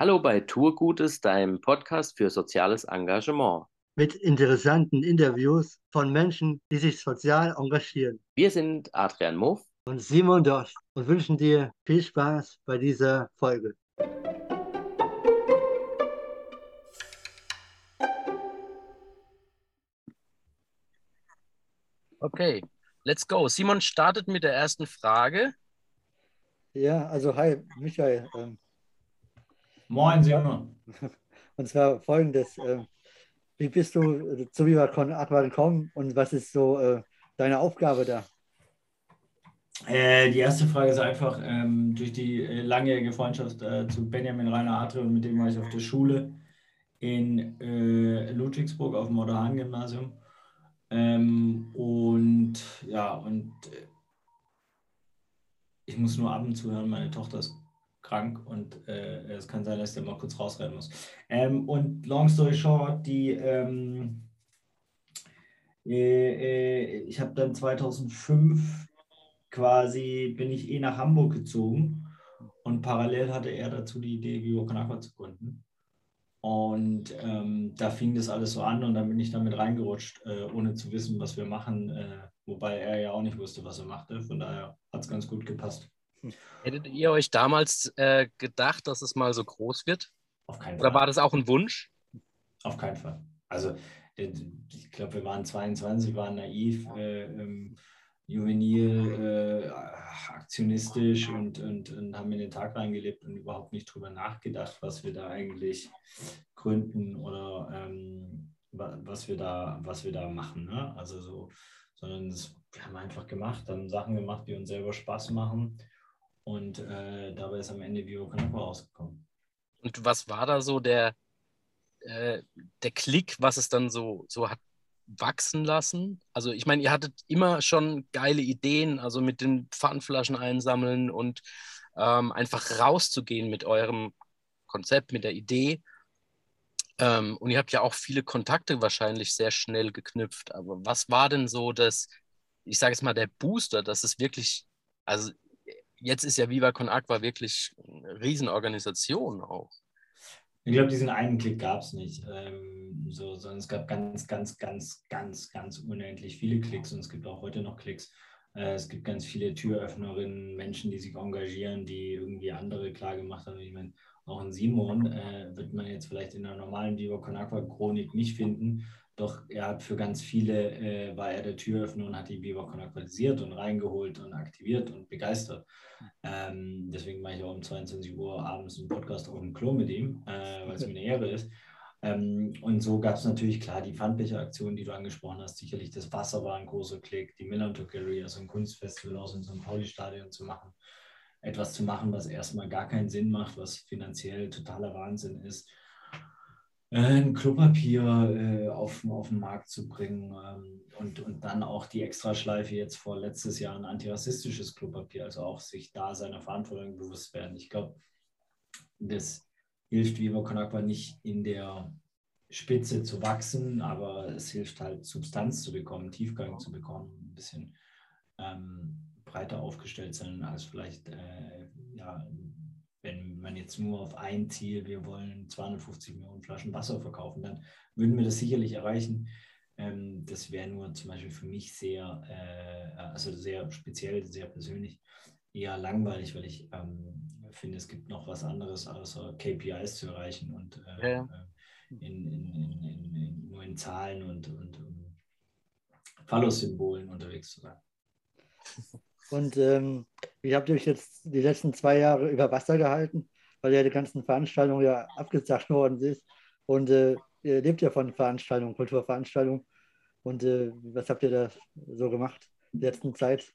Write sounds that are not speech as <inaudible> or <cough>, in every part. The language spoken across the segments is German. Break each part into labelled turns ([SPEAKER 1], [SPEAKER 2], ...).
[SPEAKER 1] Hallo bei Tourgutes, deinem Podcast für soziales Engagement.
[SPEAKER 2] Mit interessanten Interviews von Menschen, die sich sozial engagieren.
[SPEAKER 1] Wir sind Adrian Muff
[SPEAKER 2] und Simon Dorsch und wünschen dir viel Spaß bei dieser Folge.
[SPEAKER 1] Okay, let's go. Simon startet mit der ersten Frage.
[SPEAKER 2] Ja, also hi, Michael. Ähm,
[SPEAKER 3] Moin, Simon. <laughs>
[SPEAKER 2] Und zwar folgendes. Äh, wie bist du zu Viva Con Aqua gekommen und was ist so äh, deine Aufgabe da?
[SPEAKER 3] Äh, die erste Frage ist einfach, ähm, durch die äh, langjährige Freundschaft äh, zu Benjamin Rainer Adre und mit dem war ich auf der Schule in äh, Ludwigsburg auf dem Moderhan-Gymnasium. Ähm, und ja, und ich muss nur ab und zu hören, meine Tochter ist krank und äh, es kann sein, dass der mal kurz rausrennen muss. Ähm, und long story short, die, ähm, äh, äh, ich habe dann 2005 quasi, bin ich eh nach Hamburg gezogen und parallel hatte er dazu die Idee, Vivo Con zu gründen. Und ähm, da fing das alles so an und dann bin ich damit reingerutscht, äh, ohne zu wissen, was wir machen, äh, wobei er ja auch nicht wusste, was er machte. Von daher hat es ganz gut gepasst.
[SPEAKER 1] Hättet ihr euch damals äh, gedacht, dass es mal so groß wird?
[SPEAKER 3] Auf keinen
[SPEAKER 1] Fall. Oder war das auch ein Wunsch?
[SPEAKER 3] Auf keinen Fall. Also ich glaube, wir waren 22, waren naiv, äh, ähm, juvenil, äh, aktionistisch und, und, und, haben in den Tag reingelebt und überhaupt nicht drüber nachgedacht, was wir da eigentlich gründen oder ähm, was, wir da, was wir da machen. Ne? Also so, sondern das, wir haben einfach gemacht, haben Sachen gemacht, die uns selber Spaß machen und äh, dabei ist am Ende Vivo Kanapa rausgekommen.
[SPEAKER 1] Und was war da so der, äh, der Klick, was es dann so, so hat wachsen lassen? Also ich meine, ihr hattet immer schon geile Ideen, also mit den Pfandflaschen einsammeln und ähm, einfach rauszugehen mit eurem Konzept, mit der Idee. Ähm, und ihr habt ja auch viele Kontakte wahrscheinlich sehr schnell geknüpft. Aber was war denn so das, ich sage es mal, der Booster, dass es wirklich, also jetzt ist ja Viva Con Aqua wirklich eine Riesenorganisation auch.
[SPEAKER 3] Ich glaube, diesen einen Klick gab es nicht. Ähm, so, sondern es gab ganz, ganz, ganz, ganz, ganz unendlich viele Klicks und es gibt auch heute noch Klicks. Äh, es gibt ganz viele Türöffnerinnen, Menschen, die sich engagieren, die irgendwie andere klar gemacht haben. Ich meine, auch ein Simon äh, wird man jetzt vielleicht in der normalen Viva Con Aqua Chronik nicht finden, doch er hat für ganz viele, äh, war er der Türöffner und hat die Biwakon aktualisiert und reingeholt und aktiviert und begeistert. Ähm, deswegen mache ich auch um 22 Uhr abends einen Podcast auf dem Klo mit ihm, äh, weil es mir eine Ehre ist. Ähm, und so gab es natürlich klar die Pfandbecher-Aktion, die du angesprochen hast. Sicherlich das Wasser war ein großer Klick, die Milan Gallery, also ein Kunstfestival aus in so einem Pauli-Stadion zu machen. Etwas zu machen, was erstmal gar keinen Sinn macht, was finanziell totaler Wahnsinn ist äh, ein Klopapier äh, auf, auf den Markt zu bringen ähm, und, und dann auch die Extraschleife jetzt vor letztes Jahr ein antirassistisches Klopapier, also auch sich da seiner Verantwortung bewusst werden. Ich glaube, das hilft Viva Con Aqua nicht in der Spitze zu wachsen, aber es hilft halt Substanz zu bekommen, Tiefgang zu bekommen, ein bisschen ähm, breiter aufgestellt sein als vielleicht äh, ja, wenn man jetzt nur auf ein Ziel, wir wollen 250 Millionen Flaschen Wasser verkaufen, dann würden wir das sicherlich erreichen. Ähm, das wäre nur zum Beispiel für mich sehr, äh, also sehr speziell, sehr persönlich, eher langweilig, weil ich ähm, finde, es gibt noch was anderes, außer KPIs zu erreichen und äh, ja. Äh, in, in, in, nur in Zahlen und, und um Phallus-Symbolen unterwegs zu sein.
[SPEAKER 2] Und ähm, wie habt ihr euch jetzt die letzten zwei Jahre über Wasser gehalten, weil ja die ganzen Veranstaltungen ja abgesagt worden sind. Und äh, ihr lebt ja von Veranstaltungen, Kulturveranstaltungen. Und äh, was habt ihr da so gemacht in der letzten Zeit?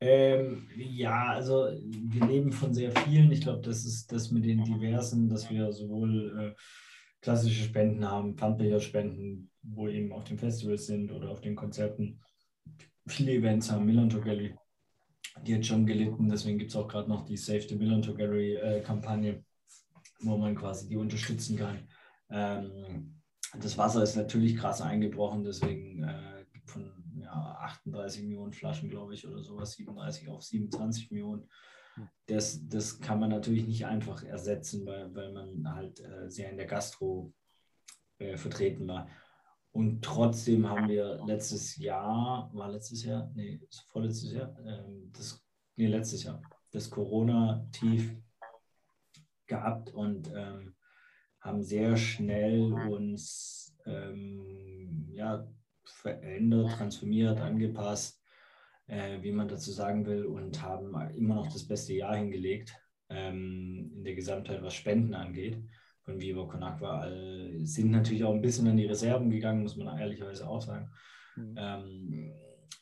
[SPEAKER 3] Ähm, ja, also wir leben von sehr vielen. Ich glaube, das ist das mit den diversen, dass wir sowohl äh, klassische Spenden haben, Pfandbecherspenden, wo eben auf den Festivals sind oder auf den Konzerten viele Events haben. Milan Gallery, die hat schon gelitten. Deswegen gibt es auch gerade noch die Save the Milan Gallery äh, Kampagne, wo man quasi die unterstützen kann. Ähm, das Wasser ist natürlich krass eingebrochen, deswegen äh, von ja, 38 Millionen Flaschen, glaube ich, oder sowas, 37 auf 27 Millionen. das, das kann man natürlich nicht einfach ersetzen, weil, weil man halt äh, sehr in der Gastro äh, vertreten war. Und trotzdem haben wir letztes Jahr, war letztes Jahr, nee, vorletztes Jahr, ähm, das, nee, letztes Jahr, das Corona-Tief gehabt und ähm, haben sehr schnell uns ähm, ja, verändert, transformiert, angepasst, äh, wie man dazu sagen will, und haben immer noch das beste Jahr hingelegt ähm, in der Gesamtheit, was Spenden angeht. Von Viva Con Aqua sind natürlich auch ein bisschen an die Reserven gegangen, muss man ehrlicherweise auch sagen. Mhm. Ähm,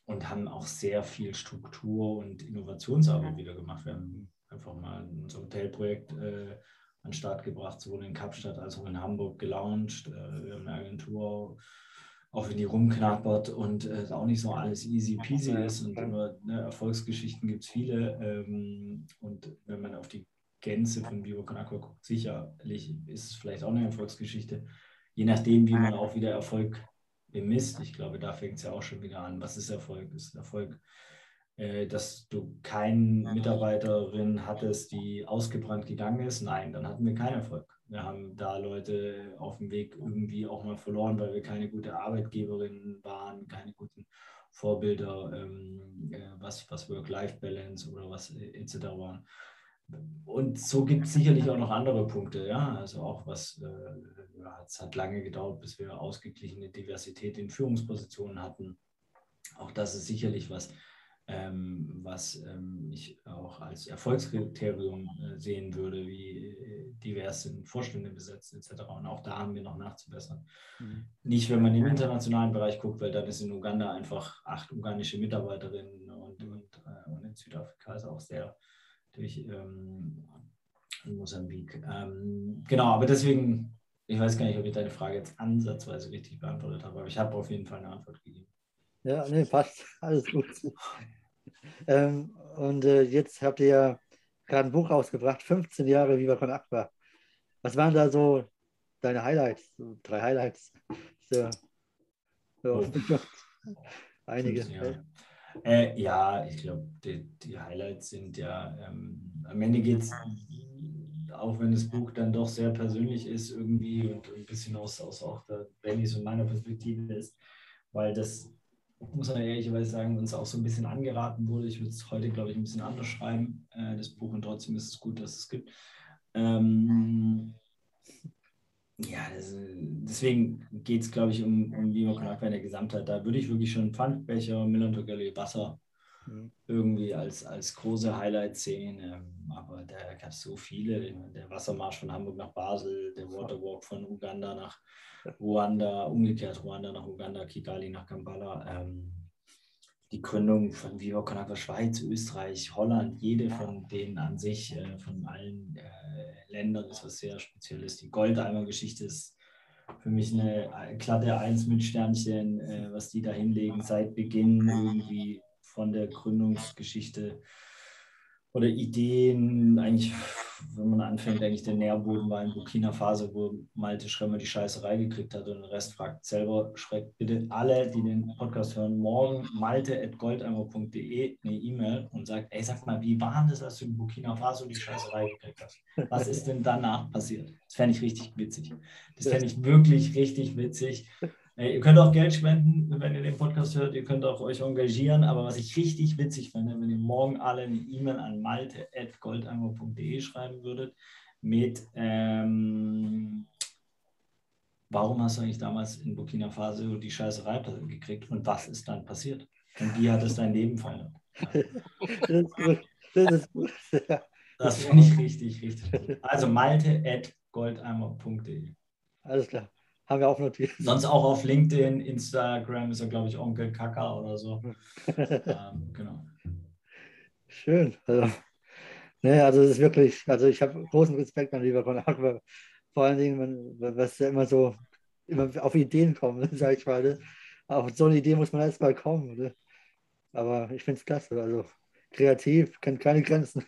[SPEAKER 3] und haben auch sehr viel Struktur und Innovationsarbeit wieder gemacht. Wir haben einfach mal unser Hotelprojekt äh, an den Start gebracht, sowohl in Kapstadt als auch in Hamburg gelauncht. Äh, wir haben eine Agentur auch wenn die rumknappert und äh, auch nicht so alles easy peasy ist und immer ne, Erfolgsgeschichten gibt es viele. Ähm, und wenn man auf die Gänze von Aqua guckt, sicherlich ist es vielleicht auch eine Erfolgsgeschichte, je nachdem, wie man auch wieder Erfolg bemisst. Ich glaube, da fängt es ja auch schon wieder an. Was ist Erfolg? Ist Erfolg, äh, dass du keine Mitarbeiterin hattest, die ausgebrannt gegangen ist? Nein, dann hatten wir keinen Erfolg. Wir haben da Leute auf dem Weg irgendwie auch mal verloren, weil wir keine gute Arbeitgeberinnen waren, keine guten Vorbilder, ähm, äh, was, was Work-Life-Balance oder was äh, etc. waren. Und so gibt es sicherlich auch noch andere Punkte, ja. Also auch was, äh, ja, es hat lange gedauert, bis wir ausgeglichene Diversität in Führungspositionen hatten. Auch das ist sicherlich was, ähm, was ähm, ich auch als Erfolgskriterium äh, sehen würde, wie äh, divers sind Vorstände besetzt etc. Und auch da haben wir noch nachzubessern. Mhm. Nicht, wenn man im internationalen Bereich guckt, weil dann ist in Uganda einfach acht ugandische Mitarbeiterinnen und, und, äh, und in Südafrika ist auch sehr durch ähm, Mosambik. Ähm, genau, aber deswegen, ich weiß gar nicht, ob ich deine Frage jetzt ansatzweise richtig beantwortet habe, aber ich habe auf jeden Fall eine Antwort gegeben.
[SPEAKER 2] Ja, nee, passt. <laughs> Alles gut. ähm, und äh, jetzt habt ihr ja gerade ein Buch rausgebracht, 15 Jahre Viva Con Aqua. Was waren da so deine Highlights? So drei Highlights? <laughs> So, so. Oh. Einige.
[SPEAKER 3] Äh, ja, ich glaube, die, die, Highlights sind ja, ähm, am Ende geht es, auch wenn das Buch dann doch sehr persönlich ist irgendwie und ein bisschen aus, aus auch der Bennys und meiner Perspektive ist, weil das muss man ehrlicherweise sagen, uns auch so ein bisschen angeraten wurde. Ich würde es heute, glaube ich, ein bisschen anders schreiben, äh, das Buch, und trotzdem ist es gut, dass es gibt. Ähm, ja, das, deswegen geht es, glaube ich, um, um Viva Con Aqua in der Gesamtheit. Da würde ich wirklich schon Pfandbecher, Millantogelli, Wasser mhm. irgendwie als, als große Highlights sehen. Ähm, aber da gab es so viele. Der Wassermarsch von Hamburg nach Basel, der Waterwalk von Uganda nach Ruanda, umgekehrt Ruanda nach Uganda, Kigali nach Kampala. Ähm, die Gründung von Viva Con Aqua Schweiz, Österreich, Holland, jede von denen an sich, äh, von allen äh, Ländern ist was sehr Spezielles. Die Goldeimer-Geschichte ist für mich eine glatte Eins mit Sternchen, äh, was die da hinlegen seit Beginn irgendwie von der Gründungsgeschichte oder Ideen, eigentlich, wenn man anfängt, eigentlich der Nährboden war in Burkina Faso, wo Malte Schremmer die Scheißerei gekriegt hat und den Rest fragt selber, schreibt bitte alle, die den Podcast hören, morgen malte.goldeimer.de eine E-Mail und sagt, ey, sag mal, wie war das, als du in Burkina Faso die Scheißerei gekriegt hast? Was ist denn danach passiert? Das fände ich richtig witzig. Das fände ich wirklich richtig witzig. Ihr könnt auch Geld spenden, wenn ihr den Podcast hört. Ihr könnt auch euch engagieren. Aber was ich richtig witzig finde, wenn ihr morgen alle eine E-Mail an malte.goldeimer.de schreiben würdet mit ähm, Warum hast du eigentlich damals in Burkina Faso die Scheißerei gekriegt und was ist dann passiert? Und wie hat es dein Leben verändert? Das ist gut. Das ist gut. Ja. <laughs> Das finde ich richtig, richtig gut. Also malte.goldeimer.de.
[SPEAKER 2] Alles klar. Haben wir auch notiert.
[SPEAKER 3] Sonst auch auf LinkedIn, Instagram ist er, glaube ich, Onkel Kaka oder so. <laughs> ähm, genau.
[SPEAKER 2] Schön. Also, ne, also es ist wirklich, also ich habe großen Respekt an Lieber Konakwa. Vor allen Dingen, was ja immer so immer auf Ideen kommen, <laughs> sage ich mal. Ne? Auf so eine Idee muss man erst mal kommen. Ne? Aber ich finde es klasse. Also kreativ, kennt keine Grenzen.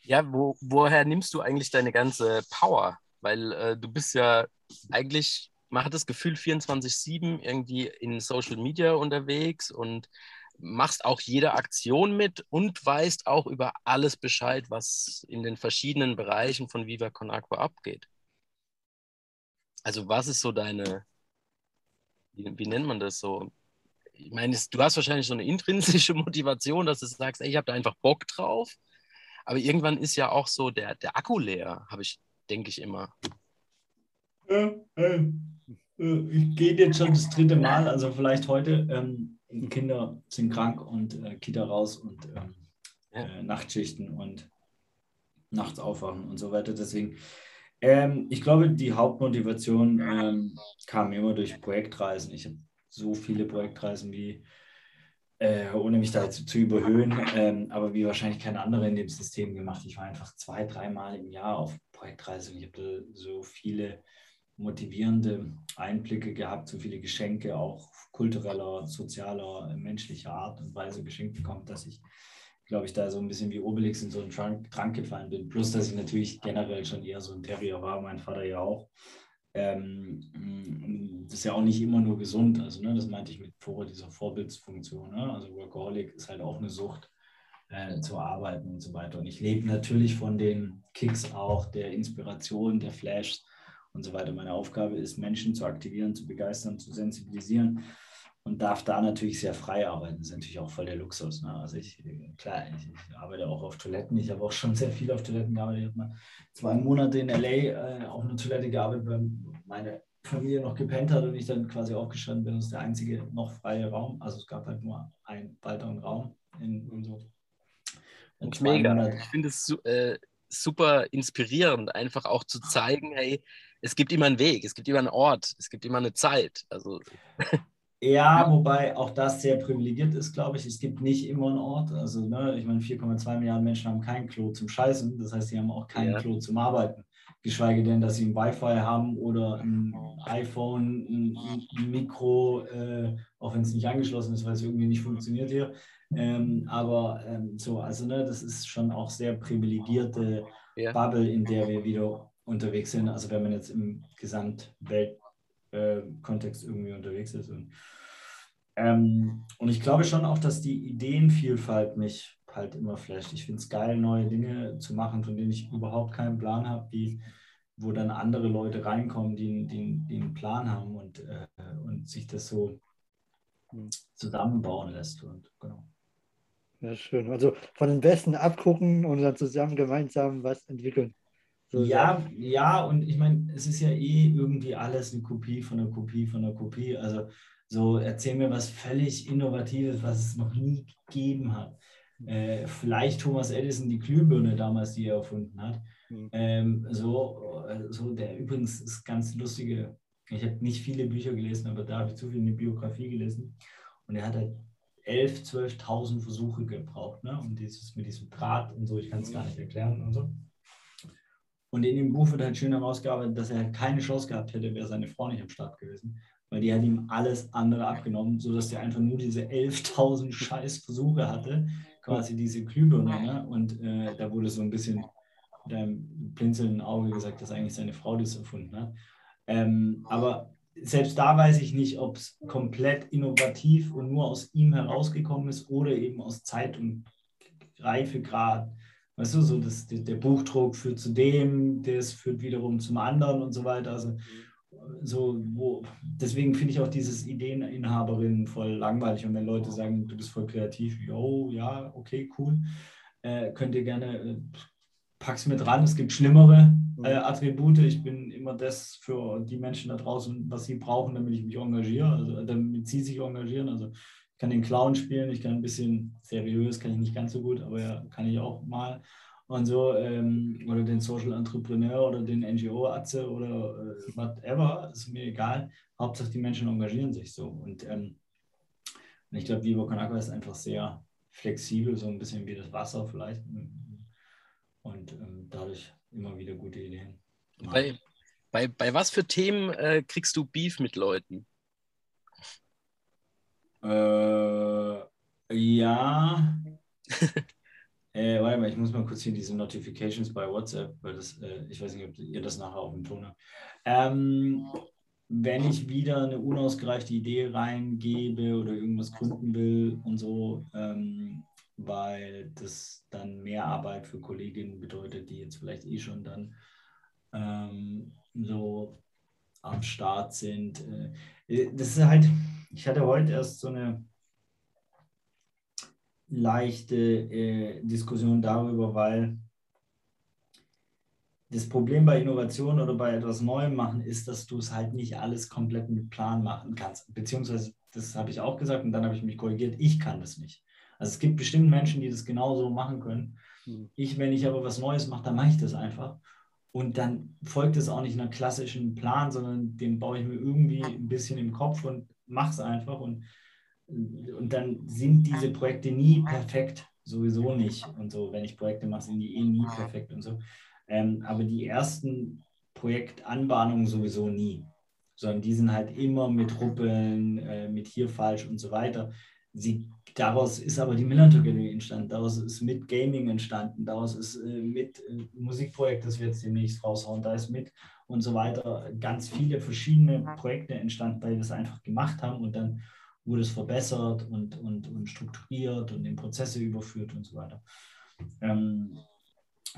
[SPEAKER 1] Ja, wo, woher nimmst du eigentlich deine ganze Power? Weil äh, du bist ja eigentlich, man hat das Gefühl, 24-7 irgendwie in Social Media unterwegs und machst auch jede Aktion mit und weißt auch über alles Bescheid, was in den verschiedenen Bereichen von Viva Con Aqua abgeht. Also was ist so deine, wie, wie nennt man das so? Ich meine, du hast wahrscheinlich so eine intrinsische <laughs> Motivation, dass du sagst, ey, ich habe da einfach Bock drauf. Aber irgendwann ist ja auch so der, der Akku leer, habe ich, denke ich immer.
[SPEAKER 3] Ja, äh, äh, ich gehe jetzt schon das dritte Mal, also vielleicht heute. Ähm, Kinder sind krank und äh, Kita raus und ähm, äh, Nachtschichten und nachts aufwachen und so weiter. Deswegen, ähm, ich glaube, die Hauptmotivation ähm, kam immer durch Projektreisen. Ich habe so viele Projektreisen wie, äh, ohne mich da zu, zu überhöhen, ähm, aber wie wahrscheinlich kein anderer in dem System gemacht. Ich war einfach zwei, dreimal im Jahr auf Projektreise und ich habe so viele motivierende Einblicke gehabt, so viele Geschenke, auch kultureller, sozialer, menschlicher Art und Weise geschenkt bekommen, dass ich, glaube ich, da so ein bisschen wie Obelix in so einen Trank, Trank gefallen bin. Plus, dass ich natürlich generell schon eher so ein Terrier war, mein Vater ja auch. Ähm, das ist ja auch nicht immer nur gesund. Also, ne, das meinte ich mit vor dieser Vorbildsfunktion. Ne? Also, Workaholic ist halt auch eine Sucht äh, zu arbeiten und so weiter. Und ich lebe natürlich von den Kicks auch, der Inspiration, der Flashs und so weiter. Meine Aufgabe ist, Menschen zu aktivieren, zu begeistern, zu sensibilisieren und darf da natürlich sehr frei arbeiten. Das ist natürlich auch voll der Luxus. Ne? Also ich, klar, ich, ich, arbeite auch auf Toiletten. Ich habe auch schon sehr viel auf Toiletten gearbeitet. Ich habe mal zwei Monate in LA äh, auf einer Toilette gearbeitet, weil meine Familie noch gepennt hat und ich dann quasi aufgestanden bin. Das ist der einzige noch freie Raum. Also es gab halt nur einen weiteren Raum in, in so.
[SPEAKER 1] Und mega. Monate. Ich finde es äh, super inspirierend, einfach auch zu zeigen, hey, es gibt immer einen Weg, es gibt immer einen Ort, es gibt immer eine Zeit. Also. <laughs>
[SPEAKER 3] Ja, wobei auch das sehr privilegiert ist, glaube ich. Es gibt nicht immer einen Ort. Also, ne, ich meine, 4,2 Milliarden Menschen haben kein Klo zum Scheißen. Das heißt, sie haben auch kein ja. Klo zum Arbeiten. Geschweige denn, dass sie ein Wi-Fi haben oder ein iPhone, ein, ein Mikro, äh, auch wenn es nicht angeschlossen ist, weil es irgendwie nicht funktioniert hier. Ähm, aber ähm, so, also ne, das ist schon auch sehr privilegierte ja. Bubble, in der wir wieder unterwegs sind. Also wenn man jetzt im Gesamtweltkontext äh, irgendwie unterwegs ist. Und, ähm, und ich glaube schon auch, dass die Ideenvielfalt mich halt immer flasht. Ich finde es geil, neue Dinge zu machen, von denen ich überhaupt keinen Plan habe, die wo dann andere Leute reinkommen, die, die, die einen Plan haben und, äh, und sich das so hm. zusammenbauen lässt. Und, genau.
[SPEAKER 2] Ja, schön. Also von den Besten abgucken und dann zusammen gemeinsam was entwickeln.
[SPEAKER 3] Ja, ja, und ich meine, es ist ja eh irgendwie alles eine Kopie von einer Kopie von einer Kopie. Also so erzähl mir was völlig Innovatives, was es noch nie gegeben hat. Äh, vielleicht Thomas Edison die Glühbirne damals, die er erfunden hat. Mhm. Ähm, so, so, der übrigens ist ganz lustige. Ich habe nicht viele Bücher gelesen, aber da habe ich zu viel eine Biografie gelesen. Und er hat halt 11.000, 12.000 Versuche gebraucht, ne? Und dieses mit diesem Draht und so, ich kann es gar nicht erklären und so. Und in dem Buch wird halt schön herausgearbeitet, dass er halt keine Chance gehabt hätte, wäre seine Frau nicht am Start gewesen. Weil die hat ihm alles andere abgenommen, sodass er einfach nur diese 11.000 <laughs> Scheißversuche hatte, quasi diese Glühbirne. Ne? Und äh, da wurde so ein bisschen mit einem blinzelnden Auge gesagt, dass eigentlich seine Frau das erfunden hat. Ähm, aber selbst da weiß ich nicht, ob es komplett innovativ und nur aus ihm herausgekommen ist oder eben aus Zeit und Reifegrad weißt du, so das, der Buchdruck führt zu dem, das führt wiederum zum anderen und so weiter. Also so, wo, deswegen finde ich auch dieses Ideeninhaberin voll langweilig. Und wenn Leute sagen, du bist voll kreativ, yo, ja, okay, cool, äh, könnt ihr gerne, äh, pack's mit ran, es gibt schlimmere äh, Attribute. Ich bin immer das für die Menschen da draußen, was sie brauchen, damit ich mich engagiere, also damit sie sich engagieren. Also kann den Clown spielen, ich kann ein bisschen seriös, kann ich nicht ganz so gut, aber ja, kann ich auch mal. Und so, ähm, oder den Social Entrepreneur oder den NGO-Atze oder äh, whatever, ist mir egal. Hauptsache die Menschen engagieren sich so. Und, ähm, und ich glaube, Vivo Con ist einfach sehr flexibel, so ein bisschen wie das Wasser vielleicht. Und ähm, dadurch immer wieder gute Ideen.
[SPEAKER 1] Bei, bei, bei was für Themen äh, kriegst du Beef mit Leuten?
[SPEAKER 3] Äh, ja. <laughs> äh, warte mal, ich muss mal kurz hier diese Notifications bei WhatsApp, weil das, äh, ich weiß nicht, ob ihr das nachher auf dem Ton habt. Ähm, wenn ich wieder eine unausgereifte Idee reingebe oder irgendwas gründen will und so, ähm, weil das dann mehr Arbeit für Kolleginnen bedeutet, die jetzt vielleicht eh schon dann ähm, so am Start sind. Äh, das ist halt, ich hatte heute erst so eine leichte äh, Diskussion darüber, weil das Problem bei Innovation oder bei etwas Neuem machen ist, dass du es halt nicht alles komplett mit Plan machen kannst. Beziehungsweise, das habe ich auch gesagt und dann habe ich mich korrigiert, ich kann das nicht. Also es gibt bestimmt Menschen, die das genauso machen können. Hm. Ich, wenn ich aber was Neues mache, dann mache ich das einfach. Und dann folgt es auch nicht einer klassischen Plan, sondern den baue ich mir irgendwie ein bisschen im Kopf und mache es einfach. Und, und dann sind diese Projekte nie perfekt, sowieso nicht. Und so, wenn ich Projekte mache, sind die eh nie perfekt und so. Ähm, aber die ersten Projektanbahnungen sowieso nie, sondern die sind halt immer mit Ruppeln, äh, mit hier falsch und so weiter. Sie, daraus ist aber die Millantor-Galerie entstanden, daraus ist mit Gaming entstanden, daraus ist äh, mit äh, Musikprojekt, das wir jetzt demnächst raushauen, da ist mit und so weiter ganz viele verschiedene Projekte entstanden, weil wir es einfach gemacht haben und dann wurde es verbessert und, und, und strukturiert und in Prozesse überführt und so weiter. Ähm,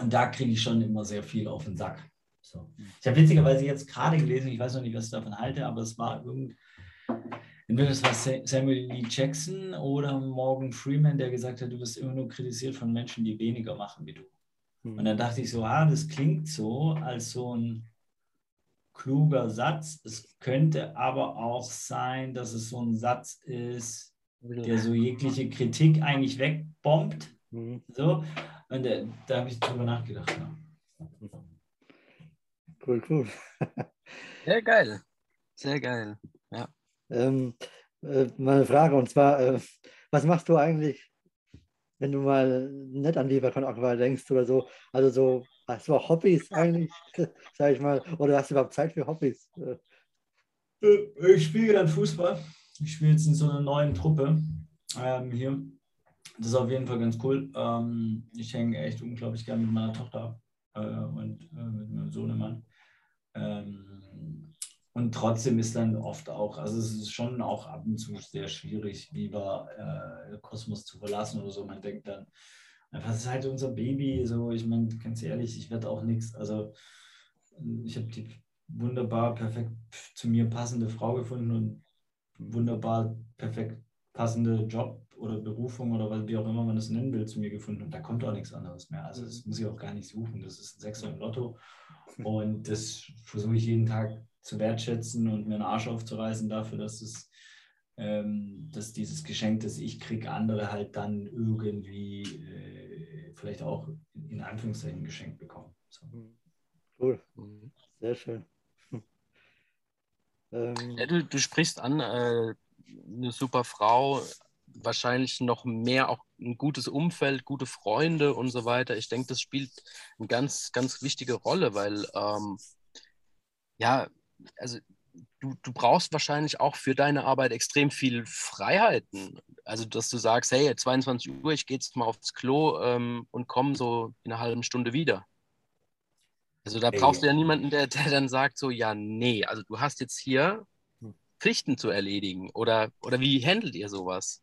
[SPEAKER 3] und da kriege ich schon immer sehr viel auf den Sack. So. Ich habe witzigerweise jetzt gerade gelesen, ich weiß noch nicht, was ich davon halte, aber es war irgend, entweder das war Samuel Lee Jackson oder Morgan Freeman, der gesagt hat, du wirst immer nur kritisiert von Menschen, die weniger machen wie du. Mhm. Und dann dachte ich so, ah, das klingt so als so ein kluger Satz. Es könnte aber auch sein, dass es so ein Satz ist, der so jegliche Kritik eigentlich wegbombt. Mhm. So. Und äh, da habe ich drüber nachgedacht. Ja.
[SPEAKER 2] Cool, cool. <laughs>
[SPEAKER 1] Sehr geil. Sehr geil.
[SPEAKER 2] Ähm, äh, meine Frage, und zwar, äh, was machst du eigentlich, wenn du mal nicht an Leverkusen Aqua denkst oder so? Also so, hast du auch Hobbys eigentlich, <laughs> sag ich mal, oder hast du überhaupt Zeit für Hobbys?
[SPEAKER 3] Äh, ich spiele gerade Fußball. Ich spiele jetzt in so einer neuen Truppe ähm, hier das ist auf jeden Fall ganz cool. Ähm, ich hänge echt unglaublich gern mit meiner Tochter ab äh, und äh, mit meinem Sohnemann. Ähm, und trotzdem ist dann oft auch, also es ist schon auch ab und zu sehr schwierig, lieber äh, Kosmos zu verlassen oder so. Man denkt dann, einfach, das ist halt unser Baby. So, ich meine, ganz ehrlich, ich werde auch nichts. Also ich habe die wunderbar perfekt zu mir passende Frau gefunden und wunderbar perfekt passende Job oder Berufung oder wie auch immer man das nennen will, zu mir gefunden und da kommt auch nichts anderes mehr. Also das muss ich auch gar nicht suchen. Das ist ein Sechser im Lotto und das versuche ich jeden Tag zu wertschätzen und mir einen Arsch aufzureißen dafür, dass es ähm, dass dieses Geschenk, das ich kriege, andere halt dann irgendwie äh, vielleicht auch in Anführungszeichen geschenkt bekommen. So.
[SPEAKER 2] Cool, sehr schön. <laughs>
[SPEAKER 1] Ähm, ja, du, du sprichst an, äh, eine super Frau, wahrscheinlich noch mehr auch ein gutes Umfeld, gute Freunde und so weiter. Ich denke, das spielt eine ganz, ganz wichtige Rolle, weil ähm, ja, also du, du brauchst wahrscheinlich auch für deine Arbeit extrem viel Freiheiten. Also, dass du sagst, hey, 22 Uhr, ich gehe jetzt mal aufs Klo ähm, und komme so in einer halben Stunde wieder. Also da brauchst du ja niemanden, der, der dann sagt so, ja, nee, also du hast jetzt hier Pflichten zu erledigen? Oder, oder wie handelt ihr sowas?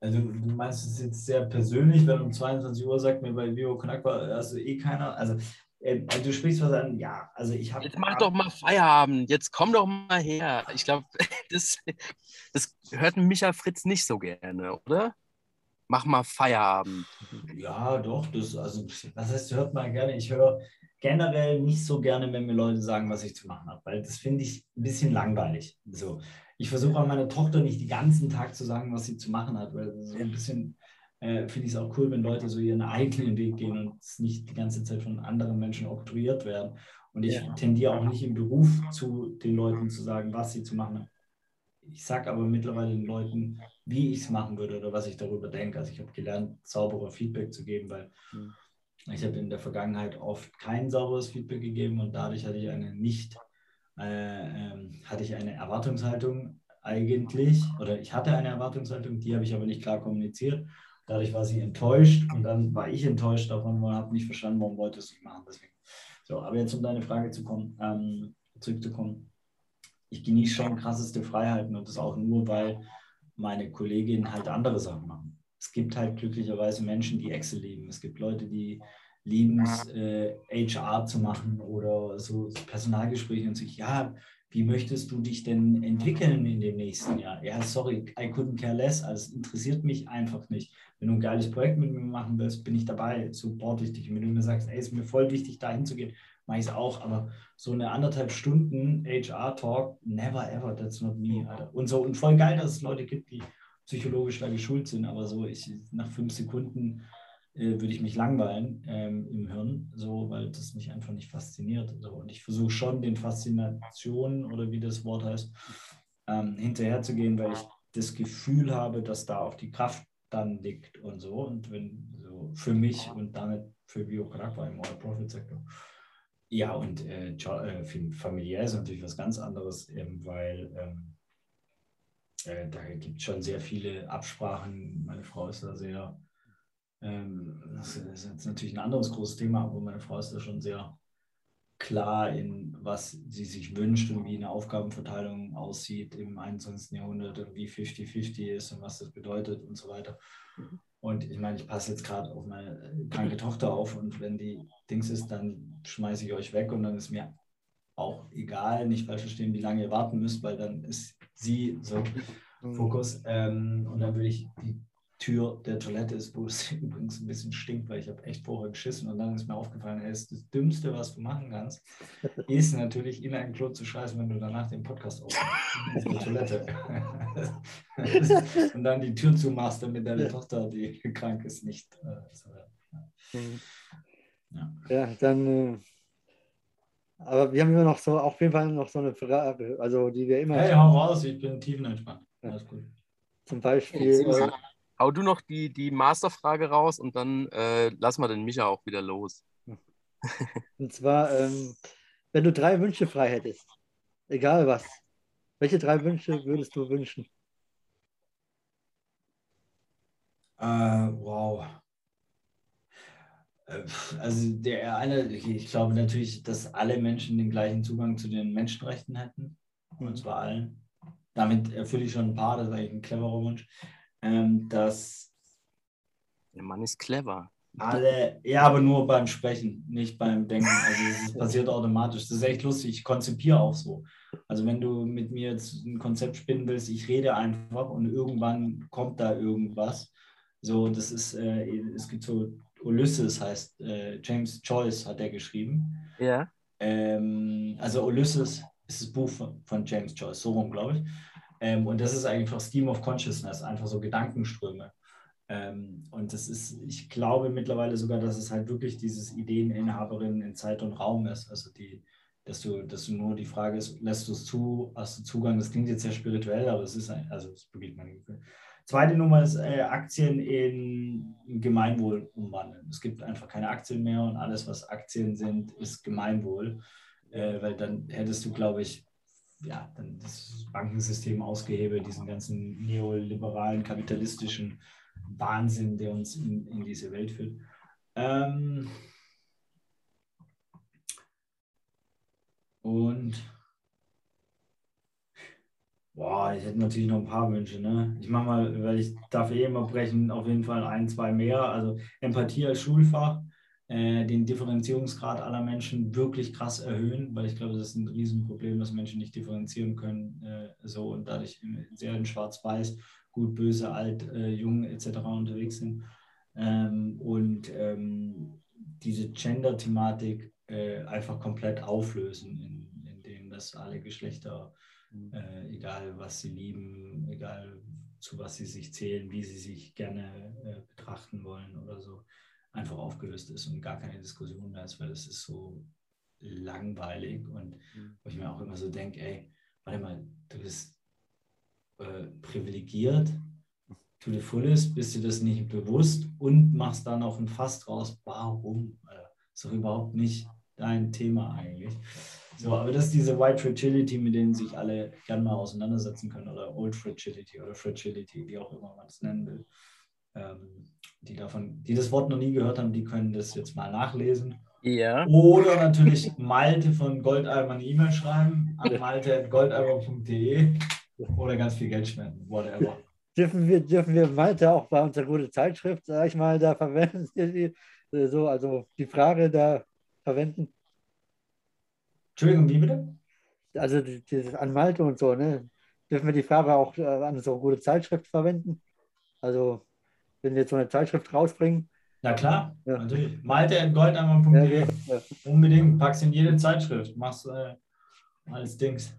[SPEAKER 3] Also du meinst es jetzt sehr persönlich, wenn um 22 Uhr sagt mir bei Vivo Knackbar, also eh keiner, also äh, du sprichst was an, ja, also ich habe...
[SPEAKER 1] Jetzt mach doch mal Feierabend, jetzt komm doch mal her. Ich glaube, <laughs> das, das hört Micha Fritz nicht so gerne, oder? Mach mal Feierabend.
[SPEAKER 3] Ja, doch, das, also, was heißt, hört mal gerne? Ich höre generell nicht so gerne, wenn mir Leute sagen, was ich zu machen habe, weil das finde ich ein bisschen langweilig. So, ich versuche auch meiner Tochter nicht den ganzen Tag zu sagen, was sie zu machen hat, weil so ein bisschen äh, finde ich es auch cool, wenn Leute so ihren eigenen Weg gehen und es nicht die ganze Zeit von anderen Menschen oktroyiert werden. Und ich ja. tendiere auch nicht im Beruf zu den Leuten zu sagen, was sie zu machen haben. Ich sage aber mittlerweile den Leuten, wie ich es machen würde oder was ich darüber denke. Also ich habe gelernt, sauberer Feedback zu geben, weil mhm ich habe in der Vergangenheit oft kein sauberes Feedback gegeben und dadurch hatte ich eine nicht, äh, äh, hatte ich eine Erwartungshaltung eigentlich, oder ich hatte eine Erwartungshaltung, die habe ich aber nicht klar kommuniziert. Dadurch war sie enttäuscht und dann war ich enttäuscht davon und habe nicht verstanden, warum wollte es nicht machen. Deswegen. So, aber jetzt um deine Frage zu kommen, ähm, zurückzukommen. ich genieße schon krasseste Freiheiten und das auch nur, weil meine Kolleginnen halt andere Sachen machen. Es gibt halt glücklicherweise Menschen, die Excel lieben. Es gibt Leute, die lieben es, äh, HR zu machen oder so Personalgespräche und sich, ja, wie möchtest du dich denn entwickeln in dem nächsten Jahr? Ja, sorry, I couldn't care less. Also es interessiert mich einfach nicht. Wenn du ein geiles Projekt mit mir machen willst, bin ich dabei, supporte ich dich. Und wenn du mir sagst, ey, ist mir voll wichtig, da hinzugehen, mache ich es auch. Aber so eine anderthalb Stunden HR-Talk, never ever, that's not me. Alter. Und so, und voll geil, dass es Leute gibt, die psychologisch da geschult sind, aber so, ich nach fünf Sekunden äh, würde ich mich langweilen ähm, im Hirn, so, weil das mich einfach nicht fasziniert. So. Und ich versuche schon den Faszinationen oder wie das Wort heißt, ähm, hinterherzugehen, weil ich das Gefühl habe, dass da auch die Kraft dann liegt und so. Und wenn so für mich und damit für Biocharakter im All-Profit-Sektor. Ja, und äh, äh familiär ist natürlich was ganz anderes, eben, weil ähm, äh, da gibt es schon sehr viele Absprachen. Meine Frau ist da sehr ähm, das ist jetzt natürlich ein anderes großes Thema, aber meine Frau ist da schon sehr klar in, was sie sich wünscht und wie eine Aufgabenverteilung aussieht im 21. Jahrhundert und wie 50-50 ist und was das bedeutet und so weiter. Und ich meine, ich passe jetzt gerade auf meine kranke Tochter auf und wenn die Dings ist, dann schmeiße ich euch weg und dann ist mir auch egal, nicht falsch verstehen, wie lange ihr warten müsst, weil dann ist sie so mhm. Fokus. Ähm, und dann würde ich die Tür der Toilette ist, wo es <laughs> übrigens ein bisschen stinkt, weil ich habe echt vorher geschissen und dann ist mir aufgefallen, ey, das Dümmste, was du machen kannst, <laughs> ist natürlich in ein Klo zu scheißen, wenn du danach den Podcast aufmachst, <laughs> in der Toilette. und dann die Tür zumachst, damit deine ja. Tochter, die krank ist, nicht. Äh,
[SPEAKER 2] mhm. ja. ja. dann. Äh, aber wir haben immer noch so, auf jeden Fall noch so eine Frage, also die wir immer.
[SPEAKER 3] Hey, hau raus, ich bin tiefenentspannt. Alles gut.
[SPEAKER 2] Zum Beispiel. Äh,
[SPEAKER 1] hau du noch die, die Masterfrage raus und dann äh, lassen wir den Micha auch wieder los. <laughs>
[SPEAKER 2] Und zwar, ähm, wenn du drei Wünsche frei hättest, egal was, welche drei Wünsche würdest du wünschen?
[SPEAKER 3] Uh, wow. Äh, also der eine, ich glaube natürlich, dass alle Menschen den gleichen Zugang zu den Menschenrechten hätten. Und mhm. zwar allen. Damit erfülle ich schon ein paar, das ist eigentlich ein cleverer Wunsch ähm, dass.
[SPEAKER 1] Der Mann ist clever.
[SPEAKER 3] Alle, ja, aber nur beim Sprechen, nicht beim Denken. Also es <laughs> passiert automatisch. Das ist echt lustig. Ich konzipiere auch so. Also wenn du mit mir jetzt ein Konzept spinnen willst, ich rede einfach und irgendwann kommt da irgendwas. So, das ist, äh, es gibt so Ulysses heißt, äh, James Joyce hat er geschrieben.
[SPEAKER 1] Ja.
[SPEAKER 3] Ähm, also Ulysses ist das Buch von, von James Joyce, so rum, glaube ich. Ähm, und das ist einfach Stream of Consciousness, einfach so Gedankenströme. Ähm, und das ist, ich glaube mittlerweile sogar, dass es halt wirklich dieses Ideeninhaberin in Zeit und Raum ist. Also die, dass du, dass du nur die Frage ist, lässt du es zu, hast du Zugang? Das klingt jetzt sehr spirituell, aber es ist ein, also es wirklich mein Gefühl. Zweite Nummer ist äh, Aktien in, in Gemeinwohl umwandeln. Es gibt einfach keine Aktien mehr und alles, was Aktien sind, ist Gemeinwohl. Äh, weil dann hättest du, glaube ich, ja, dann das Bankensystem ausgehebelt, diesen ganzen neoliberalen, kapitalistischen Wahnsinn, der uns in, in diese Welt führt. Ähm und boah, ich hätte natürlich noch ein paar Wünsche. Ne? Ich mache mal, weil ich darf eh immer brechen, auf jeden Fall ein, zwei mehr. Also Empathie als Schulfach äh, den Differenzierungsgrad aller Menschen wirklich krass erhöhen, weil ich glaube, das ist ein Riesenproblem, dass Menschen nicht differenzieren können, äh, so und dadurch sehr in Schwarz-Weiß, gut, böse, alt, äh, jung etc. unterwegs sind. Ähm, und ähm, diese Gender-Thematik äh, einfach komplett auflösen, in, in dem dass alle Geschlechter, mhm. äh, egal was sie lieben, egal zu was sie sich zählen, wie sie sich gerne betrachten wollen oder so, einfach aufgelöst ist und gar keine Diskussion da ist, weil es ist so langweilig und mhm. wo ich mir auch immer so denke, ey, warte mal, du bist äh, privilegiert, to the fullest, bist dir das nicht bewusst und machst da noch ein Fass draus. Warum? Ist doch überhaupt nicht dein Thema eigentlich. So, aber das ist diese White Fragility, mit denen sich alle gerne mal auseinandersetzen können oder Old Fragility oder Fragility, wie auch immer man es nennen will. Ähm, die davon, die das Wort noch nie gehört haben, die können das jetzt mal nachlesen
[SPEAKER 1] Ja.
[SPEAKER 3] Oder natürlich Malte von Goldalber eine E-Mail schreiben an malte.goldalber.de oder ganz viel Geld spenden, whatever.
[SPEAKER 2] Dürfen wir, dürfen wir Malte auch bei unserer gute Zeitschrift, sag ich mal, da verwenden? Die, so, also die Frage da verwenden?
[SPEAKER 3] Entschuldigung, wie bitte?
[SPEAKER 2] Also dieses an Malte und so, ne? Dürfen wir die Frage auch äh, an so gute Zeitschrift verwenden? Also, wenn wir jetzt so eine Zeitschrift rausbringen.
[SPEAKER 3] Na klar,
[SPEAKER 2] Ja.
[SPEAKER 3] natürlich. Malte.goldalber.de.
[SPEAKER 2] Ja, ja.
[SPEAKER 3] Unbedingt, pack's in jede Zeitschrift, mach's äh, alles Dings.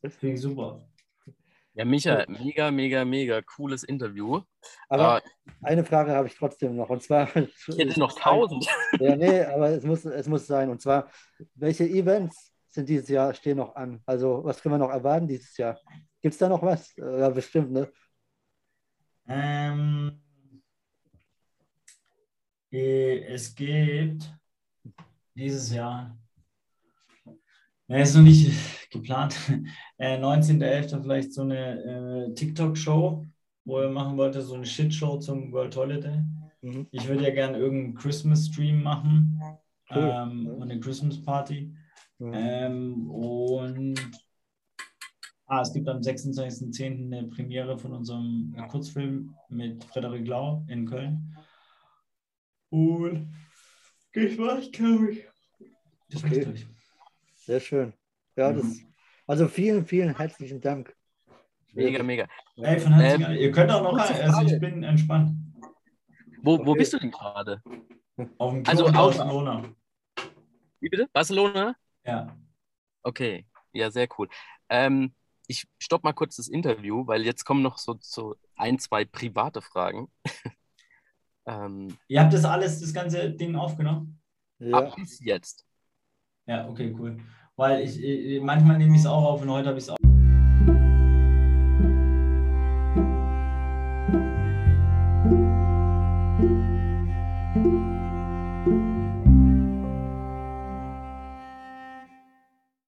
[SPEAKER 3] Finde ich super.
[SPEAKER 1] Ja, Micha, mega, mega, mega cooles Interview.
[SPEAKER 2] Aber
[SPEAKER 1] Aber
[SPEAKER 2] eine Frage habe ich trotzdem noch. Und zwar.
[SPEAKER 1] ich hätte noch tausend. <laughs>
[SPEAKER 2] Ja, nee, aber es muss, es muss sein. Und zwar, welche Events sind dieses Jahr, stehen noch an? Also, was können wir noch erwarten dieses Jahr? Gibt es da noch was? Äh, Ja, bestimmt, ne?
[SPEAKER 3] Ähm, äh, es gibt dieses Jahr, ne, ist noch nicht <laughs> geplant, <laughs> äh, 19.11. vielleicht so eine äh, TikTok-Show, wo er machen wollte, so eine Shit-Show zum World Holiday.
[SPEAKER 2] Mhm.
[SPEAKER 3] Ich würde ja gerne irgendeinen Christmas-Stream machen
[SPEAKER 2] Cool.
[SPEAKER 3] ähm, und eine Christmas-Party.
[SPEAKER 2] Mhm.
[SPEAKER 3] Ähm, und ah, es gibt am 26.10. eine Premiere von unserem Kurzfilm mit Frederik Lau in Köln. Und das war's, glaube ich. Das war's,
[SPEAKER 2] Okay.
[SPEAKER 3] ich.
[SPEAKER 2] Sehr schön. Ja, das,
[SPEAKER 3] Mhm.
[SPEAKER 2] also vielen, vielen herzlichen Dank.
[SPEAKER 1] Mega, mega.
[SPEAKER 3] Ey, von Herzen,
[SPEAKER 1] Ähm,
[SPEAKER 3] ihr könnt auch noch, also ich bin entspannt.
[SPEAKER 1] Wo, wo
[SPEAKER 2] Okay.
[SPEAKER 1] bist du denn gerade?
[SPEAKER 3] Auf dem
[SPEAKER 1] Also
[SPEAKER 3] Klo in
[SPEAKER 1] auch-
[SPEAKER 3] Barcelona.
[SPEAKER 1] Wie bitte? Barcelona?
[SPEAKER 3] Ja.
[SPEAKER 1] Okay, ja, sehr cool. Ähm, ich stopp mal kurz das Interview, weil jetzt kommen noch so, so ein, zwei private Fragen. Ähm,
[SPEAKER 3] Ihr habt das alles, das ganze Ding aufgenommen?
[SPEAKER 2] Ja,
[SPEAKER 1] Ab bis jetzt.
[SPEAKER 3] Ja, okay, cool. Weil ich, ich manchmal nehme ich es auch auf und heute habe ich es auch.